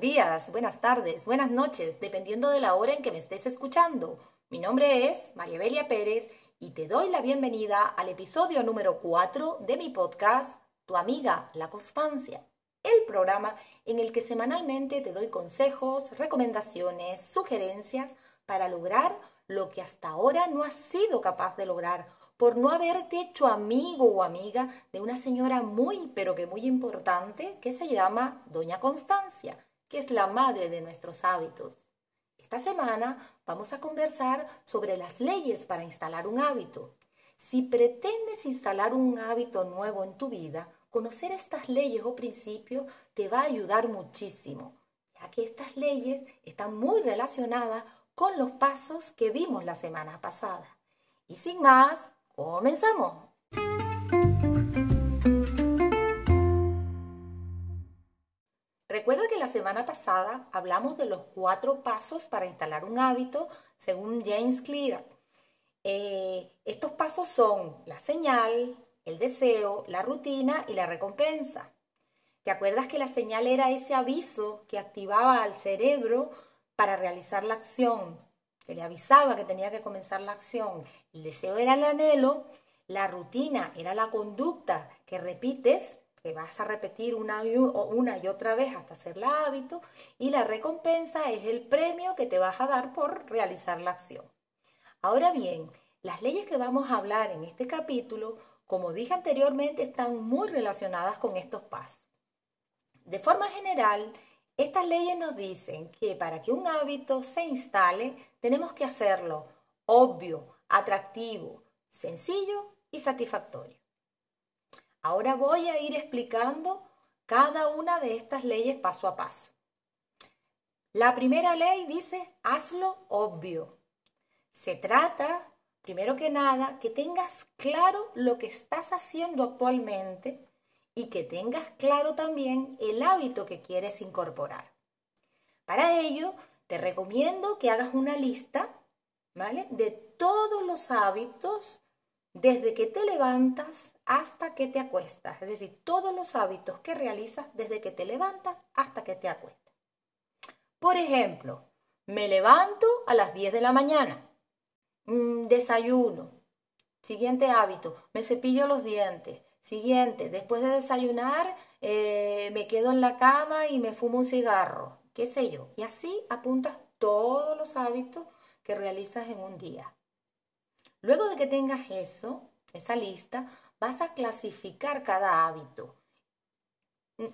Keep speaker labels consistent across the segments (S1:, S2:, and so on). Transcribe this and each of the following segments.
S1: días, buenas tardes, buenas noches, dependiendo de la hora en que me estés escuchando. Mi nombre es María Belia Pérez y te doy la bienvenida al episodio número 4 de mi podcast, Tu amiga, la constancia. El programa en el que semanalmente te doy consejos, recomendaciones, sugerencias para lograr lo que hasta ahora no has sido capaz de lograr por no haberte hecho amigo o amiga de una señora muy, pero que muy importante, que se llama Doña Constancia, que es la madre de nuestros hábitos. Esta semana vamos a conversar sobre las leyes para instalar un hábito. Si pretendes instalar un hábito nuevo en tu vida, conocer estas leyes o principios te va a ayudar muchísimo, ya que estas leyes están muy relacionadas con los pasos que vimos la semana pasada. Y sin más, Comenzamos. Recuerda que la semana pasada hablamos de los cuatro pasos para instalar un hábito según James Clear. Eh, estos pasos son la señal, el deseo, la rutina y la recompensa. ¿Te acuerdas que la señal era ese aviso que activaba al cerebro para realizar la acción? que le avisaba que tenía que comenzar la acción. El deseo era el anhelo, la rutina era la conducta que repites, que vas a repetir una y, otra vez hasta hacerla hábito, y la recompensa es el premio que te vas a dar por realizar la acción. Ahora bien, las leyes que vamos a hablar en este capítulo, como dije anteriormente, están muy relacionadas con estos pasos. De forma general, estas leyes nos dicen que para que un hábito se instale, tenemos que hacerlo obvio, atractivo, sencillo y satisfactorio. Ahora voy a ir explicando cada una de estas leyes paso a paso. La primera ley dice, hazlo obvio. Se trata, primero que nada, que tengas claro lo que estás haciendo actualmente y que tengas claro también el hábito que quieres incorporar. Para ello, te recomiendo que hagas una lista, ¿vale? De todos los hábitos desde que te levantas hasta que te acuestas, es decir, todos los hábitos que realizas desde que te levantas hasta que te acuestas. Por ejemplo, me levanto a las 10 de la mañana, mm, desayuno, siguiente hábito, me cepillo los dientes, Siguiente, después de desayunar, eh, me quedo en la cama y me fumo un cigarro, qué sé yo. Y así apuntas todos los hábitos que realizas en un día. Luego de que tengas eso, esa lista, vas a clasificar cada hábito,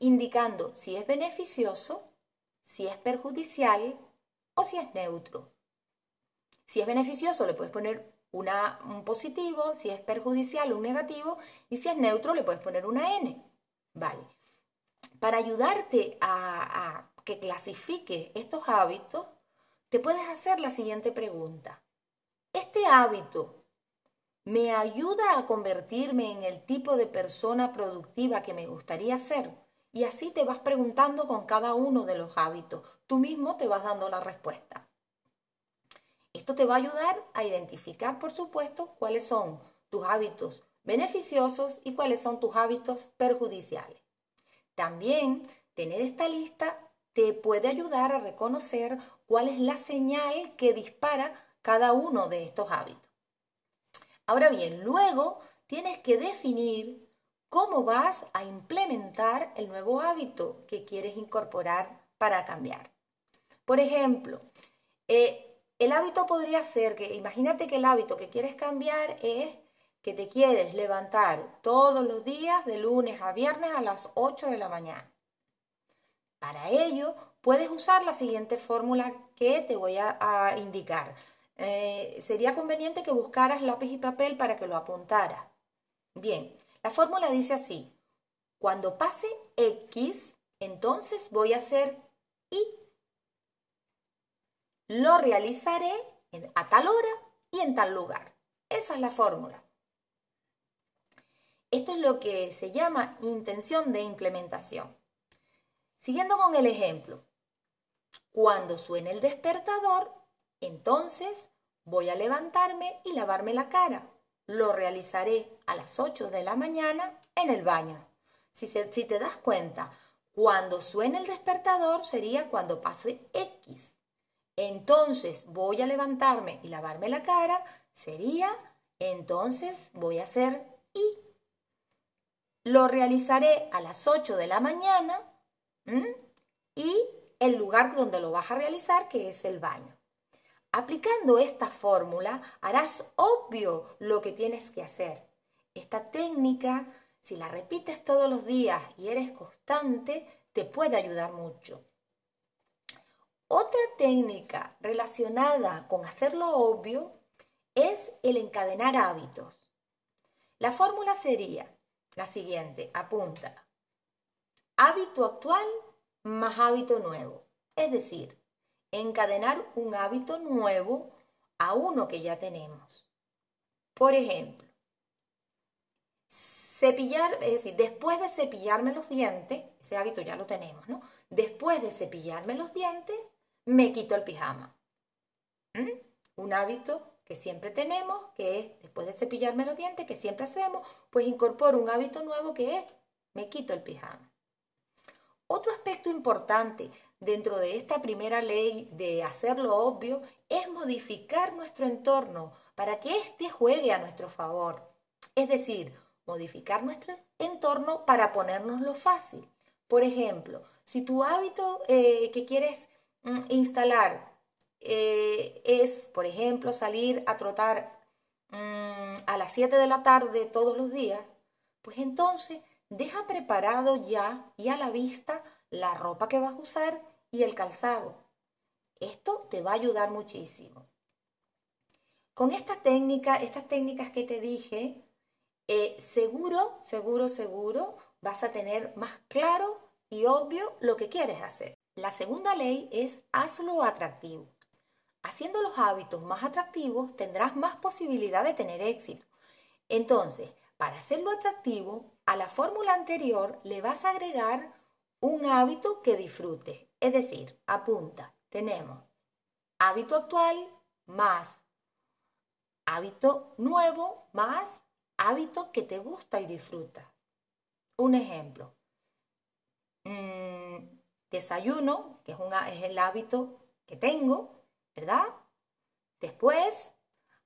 S1: indicando si es beneficioso, si es perjudicial o si es neutro. Si es beneficioso, le puedes poner un positivo, si es perjudicial, un negativo, y si es neutro, le puedes poner una N. Vale. Para ayudarte a, a que clasifique estos hábitos, te puedes hacer la siguiente pregunta. ¿Este hábito me ayuda a convertirme en el tipo de persona productiva que me gustaría ser? Y así te vas preguntando con cada uno de los hábitos. Tú mismo te vas dando la respuesta. Esto te va a ayudar a identificar, por supuesto, cuáles son tus hábitos beneficiosos y cuáles son tus hábitos perjudiciales. También tener esta lista te puede ayudar a reconocer cuál es la señal que dispara cada uno de estos hábitos. Ahora bien, luego tienes que definir cómo vas a implementar el nuevo hábito que quieres incorporar para cambiar. Por ejemplo, eh, el hábito podría ser que, imagínate que el hábito que quieres cambiar es que te quieres levantar todos los días de lunes a viernes a las 8 de la mañana. Para ello, puedes usar la siguiente fórmula que te voy a, indicar. Eh, sería conveniente que buscaras lápiz y papel para que lo apuntaras. Bien, la fórmula dice así. Cuando pase X, entonces voy a hacer Y lo realizaré a tal hora y en tal lugar. Esa es la fórmula. Esto es lo que se llama intención de implementación. Siguiendo con el ejemplo, cuando suene el despertador, entonces voy a levantarme y lavarme la cara. Lo realizaré a las 8 de la mañana en el baño. Si, si te das cuenta, Cuando suene el despertador sería cuando pase X. Entonces voy a levantarme y lavarme la cara sería entonces voy a hacer Y. Lo realizaré a las 8 de la mañana y el lugar donde lo vas a realizar, que es el baño. Aplicando esta fórmula harás obvio lo que tienes que hacer. Esta técnica, si la repites todos los días y eres constante, te puede ayudar mucho. Otra técnica relacionada con hacerlo obvio es el encadenar hábitos. La fórmula sería la siguiente, apunta. Hábito actual más hábito nuevo. Es decir, encadenar un hábito nuevo a uno que ya tenemos. Por ejemplo, cepillar, es decir, después de cepillarme los dientes, ese hábito ya lo tenemos, ¿no? Después de cepillarme los dientes, me quito el pijama. ¿Mm? Un hábito que siempre tenemos, que es después de cepillarme los dientes, que siempre hacemos, pues incorporo un hábito nuevo que es me quito el pijama. Otro aspecto importante dentro de esta primera ley de hacerlo obvio es modificar nuestro entorno para que éste juegue a nuestro favor. Es decir, modificar nuestro entorno para ponernoslo fácil. Por ejemplo, si tu hábito eh, que quieres mm, instalar eh, es, por ejemplo, salir a trotar mm, a las 7 de la tarde todos los días, pues entonces deja preparado ya y a la vista la ropa que vas a usar y el calzado. Esto te va a ayudar muchísimo. Con esta técnica, estas técnicas que te dije, eh, seguro, seguro, seguro vas a tener más claro y obvio lo que quieres hacer. La segunda ley es hazlo atractivo. Haciendo los hábitos más atractivos tendrás más posibilidad de tener éxito. Entonces, para hacerlo atractivo, a la fórmula anterior le vas a agregar un hábito que disfrute. Es decir, apunta, tenemos hábito actual más hábito nuevo más hábito que te gusta y disfruta. Un ejemplo, mm, desayuno, que es, es el hábito que tengo, ¿verdad? Después,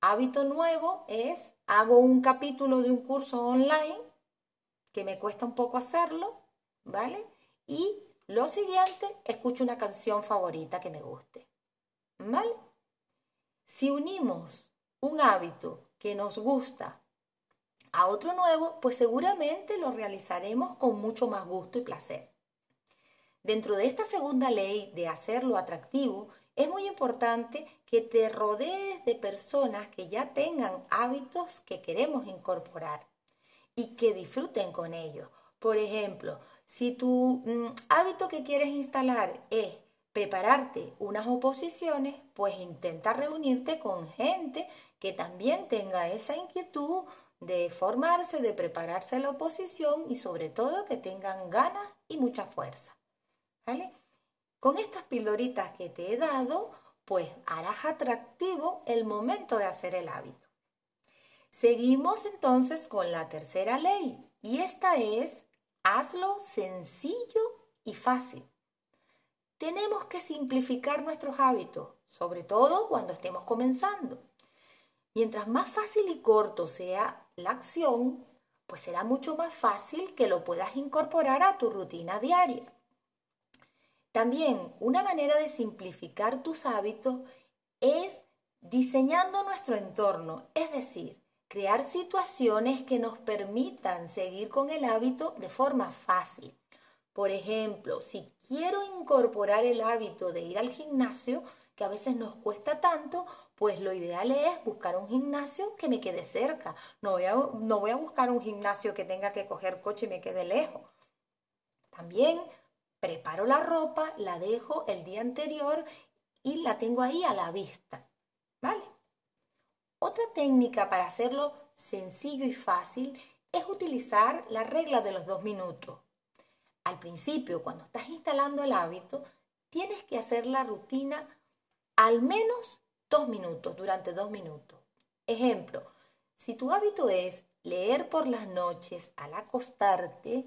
S1: hábito nuevo es, hago un capítulo de un curso online, que me cuesta un poco hacerlo, ¿vale? Y lo siguiente, escucho una canción favorita que me guste, ¿vale? Si unimos un hábito que nos gusta a otro nuevo, pues seguramente lo realizaremos con mucho más gusto y placer. Dentro de esta segunda ley de hacerlo atractivo, es muy importante que te rodees de personas que ya tengan hábitos que queremos incorporar y que disfruten con ellos. Por ejemplo, si tu mm, hábito que quieres instalar es prepararte unas oposiciones, pues intenta reunirte con gente que también tenga esa inquietud de formarse, de prepararse a la oposición y sobre todo que tengan ganas y mucha fuerza. ¿Vale? Con estas pildoritas que te he dado, pues harás atractivo el momento de hacer el hábito. Seguimos entonces con la tercera ley y esta es hazlo sencillo y fácil. Tenemos que simplificar nuestros hábitos, sobre todo cuando estemos comenzando. Mientras más fácil y corto sea la acción, pues será mucho más fácil que lo puedas incorporar a tu rutina diaria. También una manera de simplificar tus hábitos es diseñando nuestro entorno, es decir, crear situaciones que nos permitan seguir con el hábito de forma fácil. Por ejemplo, si quiero incorporar el hábito de ir al gimnasio, que a veces nos cuesta tanto, pues lo ideal es buscar un gimnasio que me quede cerca. No voy a, no voy a buscar un gimnasio que tenga que coger coche y me quede lejos. También preparo la ropa, la dejo el día anterior y la tengo ahí a la vista. Otra técnica para hacerlo sencillo y fácil es utilizar la regla de los dos minutos. Al principio, cuando estás instalando el hábito, tienes que hacer la rutina al menos dos minutos, durante dos minutos. Ejemplo, si tu hábito es leer por las noches al acostarte,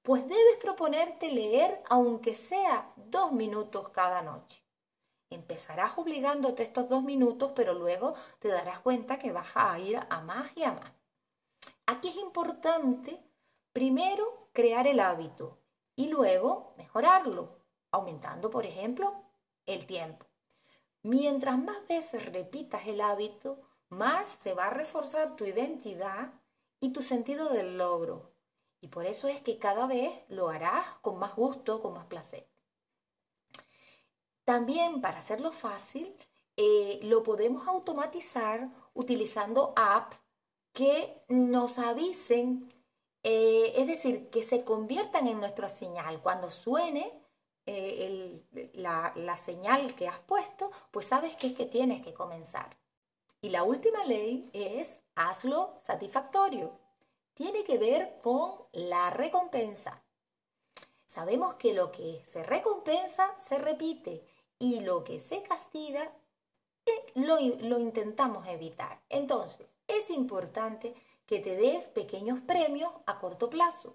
S1: pues debes proponerte leer aunque sea dos minutos cada noche. Empezarás obligándote estos dos minutos, pero luego te darás cuenta que vas a ir a más y a más. Aquí es importante primero crear el hábito y luego mejorarlo, aumentando, por ejemplo, el tiempo. Mientras más veces repitas el hábito, más se va a reforzar tu identidad y tu sentido del logro. Y por eso es que cada vez lo harás con más gusto, con más placer. También para hacerlo fácil, eh, lo podemos automatizar utilizando apps que nos avisen, eh, es decir, que se conviertan en nuestra señal. Cuando suene eh, la, la señal que has puesto, pues sabes que es que tienes que comenzar. Y la última ley es hazlo satisfactorio. Tiene que ver con la recompensa. Sabemos que lo que se recompensa se repite y lo que se castiga eh, lo, lo intentamos evitar. Entonces, es importante que te des pequeños premios a corto plazo.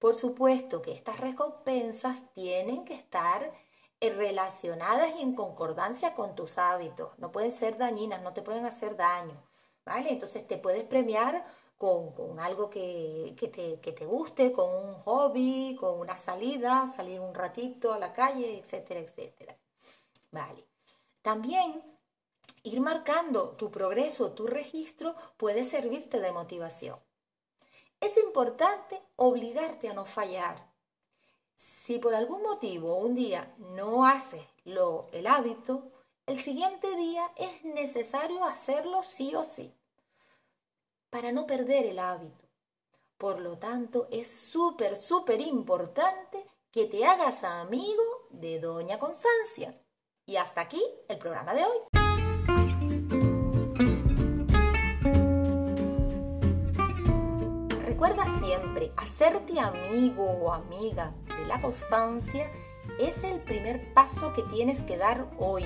S1: Por supuesto que estas recompensas tienen que estar relacionadas y en concordancia con tus hábitos. No pueden ser dañinas, no te pueden hacer daño. ¿Vale? Entonces te puedes premiar con, algo que, te, que, te, guste, con un hobby, con una salida, salir un ratito a la calle, etcétera, etcétera. Vale. También ir marcando tu progreso, tu registro, puede servirte de motivación. Es importante obligarte a no fallar, si por algún motivo un día no haces lo, el hábito, el siguiente día es necesario hacerlo sí o sí, para no perder el hábito. Por lo tanto, es súper, súper importante que te hagas amigo de Doña Constancia. Y hasta aquí el programa de hoy. Recuerda siempre, hacerte amigo o amiga de la constancia es el primer paso que tienes que dar hoy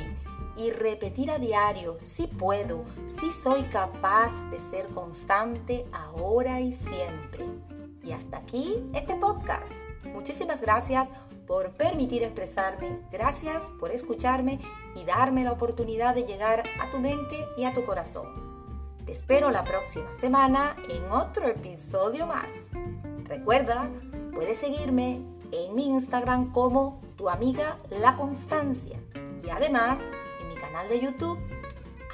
S1: y repetir a diario, si puedo, si soy capaz de ser constante ahora y siempre. Y hasta aquí este podcast. Muchísimas gracias por permitir expresarme, gracias por escucharme y darme la oportunidad de llegar a tu mente y a tu corazón. Te espero la próxima semana en otro episodio más. Recuerda, puedes seguirme en mi Instagram como tu amiga La Constancia y además de YouTube,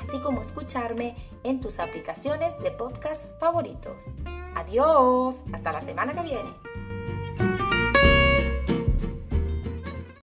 S1: así como escucharme en tus aplicaciones de podcast favoritos. Adiós, hasta la semana que viene.